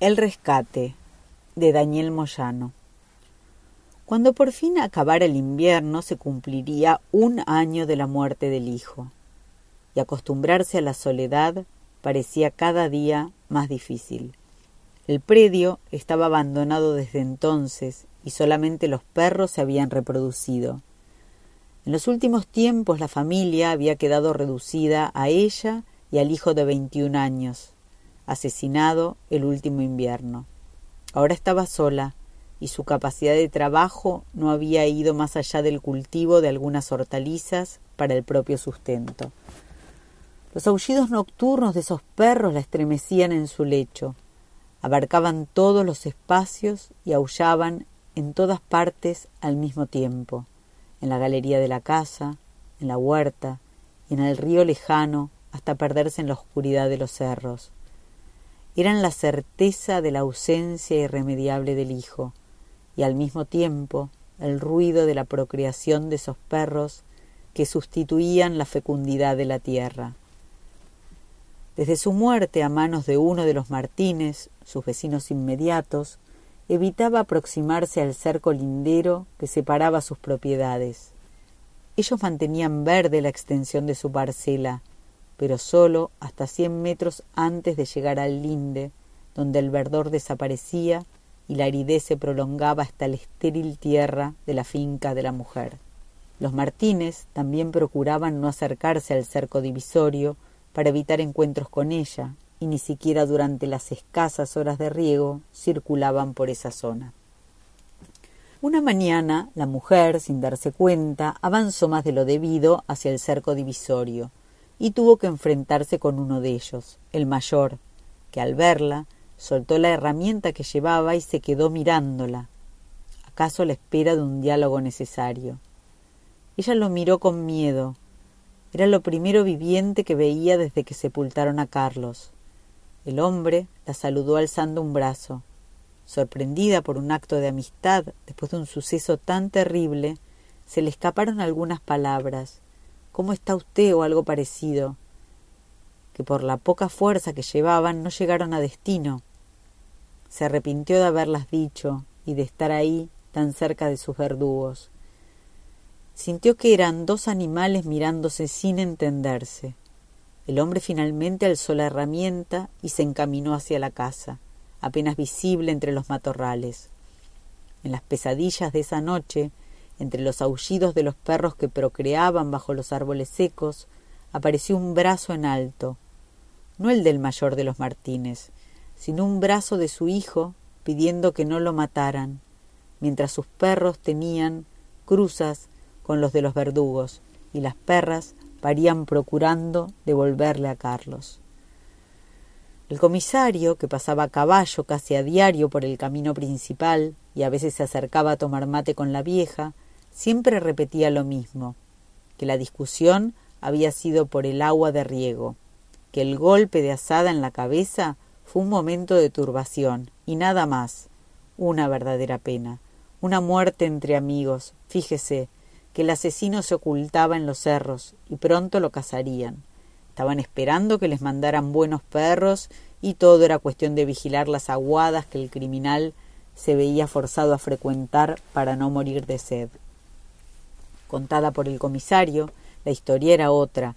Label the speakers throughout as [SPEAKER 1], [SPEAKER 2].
[SPEAKER 1] El rescate de Daniel Moyano. Cuando por fin acabara el invierno se cumpliría un año de la muerte del hijo, y acostumbrarse a la soledad parecía cada día más difícil. El predio estaba abandonado desde entonces y solamente los perros se habían reproducido. En los últimos tiempos la familia había quedado reducida a ella y al hijo de veintiún años, asesinado el último invierno. Ahora estaba sola, y su capacidad de trabajo no había ido más allá del cultivo de algunas hortalizas para el propio sustento. Los aullidos nocturnos de esos perros la estremecían en su lecho, abarcaban todos los espacios y aullaban en todas partes al mismo tiempo, en la galería de la casa, en la huerta y en el río lejano hasta perderse en la oscuridad de los cerros eran la certeza de la ausencia irremediable del hijo y al mismo tiempo el ruido de la procreación de esos perros que sustituían la fecundidad de la tierra. Desde su muerte a manos de uno de los Martínez, sus vecinos inmediatos, evitaba aproximarse al cerco lindero que separaba sus propiedades. Ellos mantenían verde la extensión de su parcela, pero solo hasta cien metros antes de llegar al linde, donde el verdor desaparecía y la aridez se prolongaba hasta la estéril tierra de la finca de la mujer. Los Martínez también procuraban no acercarse al cerco divisorio para evitar encuentros con ella, y ni siquiera durante las escasas horas de riego circulaban por esa zona. Una mañana la mujer, sin darse cuenta, avanzó más de lo debido hacia el cerco divisorio, y tuvo que enfrentarse con uno de ellos, el mayor, que al verla soltó la herramienta que llevaba y se quedó mirándola, acaso a la espera de un diálogo necesario. Ella lo miró con miedo. Era lo primero viviente que veía desde que sepultaron a Carlos. El hombre la saludó alzando un brazo. Sorprendida por un acto de amistad después de un suceso tan terrible, se le escaparon algunas palabras, ¿Cómo está usted? o algo parecido, que por la poca fuerza que llevaban no llegaron a destino. Se arrepintió de haberlas dicho y de estar ahí tan cerca de sus verdugos. Sintió que eran dos animales mirándose sin entenderse. El hombre finalmente alzó la herramienta y se encaminó hacia la casa, apenas visible entre los matorrales. En las pesadillas de esa noche entre los aullidos de los perros que procreaban bajo los árboles secos, apareció un brazo en alto, no el del mayor de los Martínez, sino un brazo de su hijo pidiendo que no lo mataran, mientras sus perros tenían cruzas con los de los verdugos y las perras parían procurando devolverle a Carlos. El comisario, que pasaba a caballo casi a diario por el camino principal y a veces se acercaba a tomar mate con la vieja, siempre repetía lo mismo, que la discusión había sido por el agua de riego, que el golpe de asada en la cabeza fue un momento de turbación y nada más, una verdadera pena, una muerte entre amigos, fíjese, que el asesino se ocultaba en los cerros y pronto lo cazarían. Estaban esperando que les mandaran buenos perros y todo era cuestión de vigilar las aguadas que el criminal se veía forzado a frecuentar para no morir de sed contada por el comisario, la historia era otra.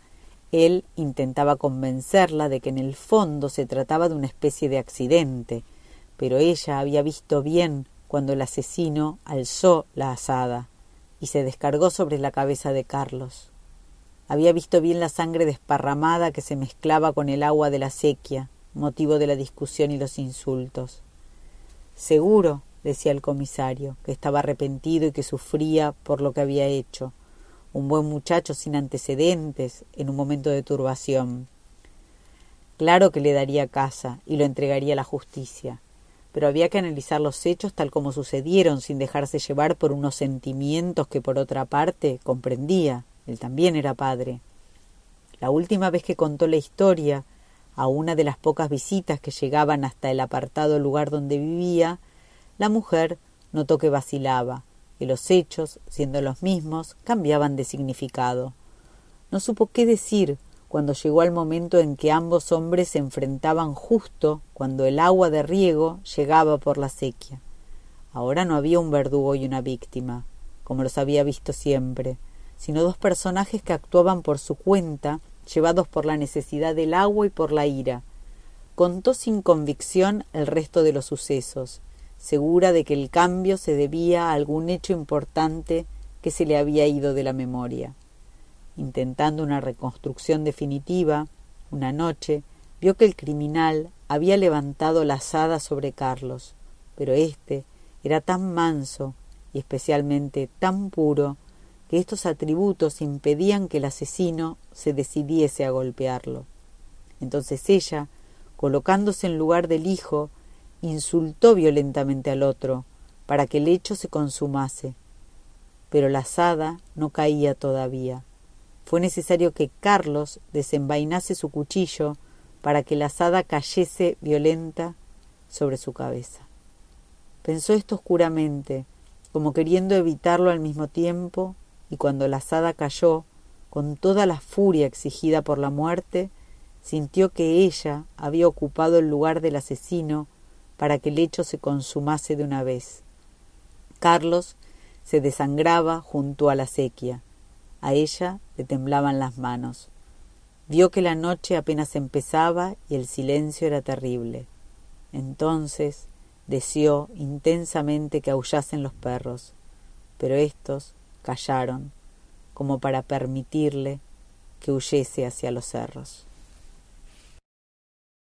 [SPEAKER 1] Él intentaba convencerla de que en el fondo se trataba de una especie de accidente, pero ella había visto bien cuando el asesino alzó la asada y se descargó sobre la cabeza de Carlos. Había visto bien la sangre desparramada que se mezclaba con el agua de la sequía, motivo de la discusión y los insultos. Seguro, decía el comisario, que estaba arrepentido y que sufría por lo que había hecho. Un buen muchacho sin antecedentes, en un momento de turbación. Claro que le daría casa y lo entregaría a la justicia, pero había que analizar los hechos tal como sucedieron sin dejarse llevar por unos sentimientos que por otra parte comprendía. Él también era padre. La última vez que contó la historia, a una de las pocas visitas que llegaban hasta el apartado lugar donde vivía, la mujer notó que vacilaba, que los hechos, siendo los mismos, cambiaban de significado. No supo qué decir, cuando llegó el momento en que ambos hombres se enfrentaban justo cuando el agua de riego llegaba por la sequía. Ahora no había un verdugo y una víctima, como los había visto siempre, sino dos personajes que actuaban por su cuenta, llevados por la necesidad del agua y por la ira. Contó sin convicción el resto de los sucesos, segura de que el cambio se debía a algún hecho importante que se le había ido de la memoria. Intentando una reconstrucción definitiva, una noche vio que el criminal había levantado la azada sobre Carlos, pero éste era tan manso y especialmente tan puro que estos atributos impedían que el asesino se decidiese a golpearlo. Entonces ella, colocándose en lugar del hijo, insultó violentamente al otro, para que el hecho se consumase. Pero la azada no caía todavía. Fue necesario que Carlos desenvainase su cuchillo para que la azada cayese violenta sobre su cabeza. Pensó esto oscuramente, como queriendo evitarlo al mismo tiempo, y cuando la azada cayó, con toda la furia exigida por la muerte, sintió que ella había ocupado el lugar del asesino para que el hecho se consumase de una vez. Carlos se desangraba junto a la sequía. A ella le temblaban las manos. Vio que la noche apenas empezaba y el silencio era terrible. Entonces deseó intensamente que aullasen los perros, pero éstos callaron, como para permitirle que huyese hacia los cerros.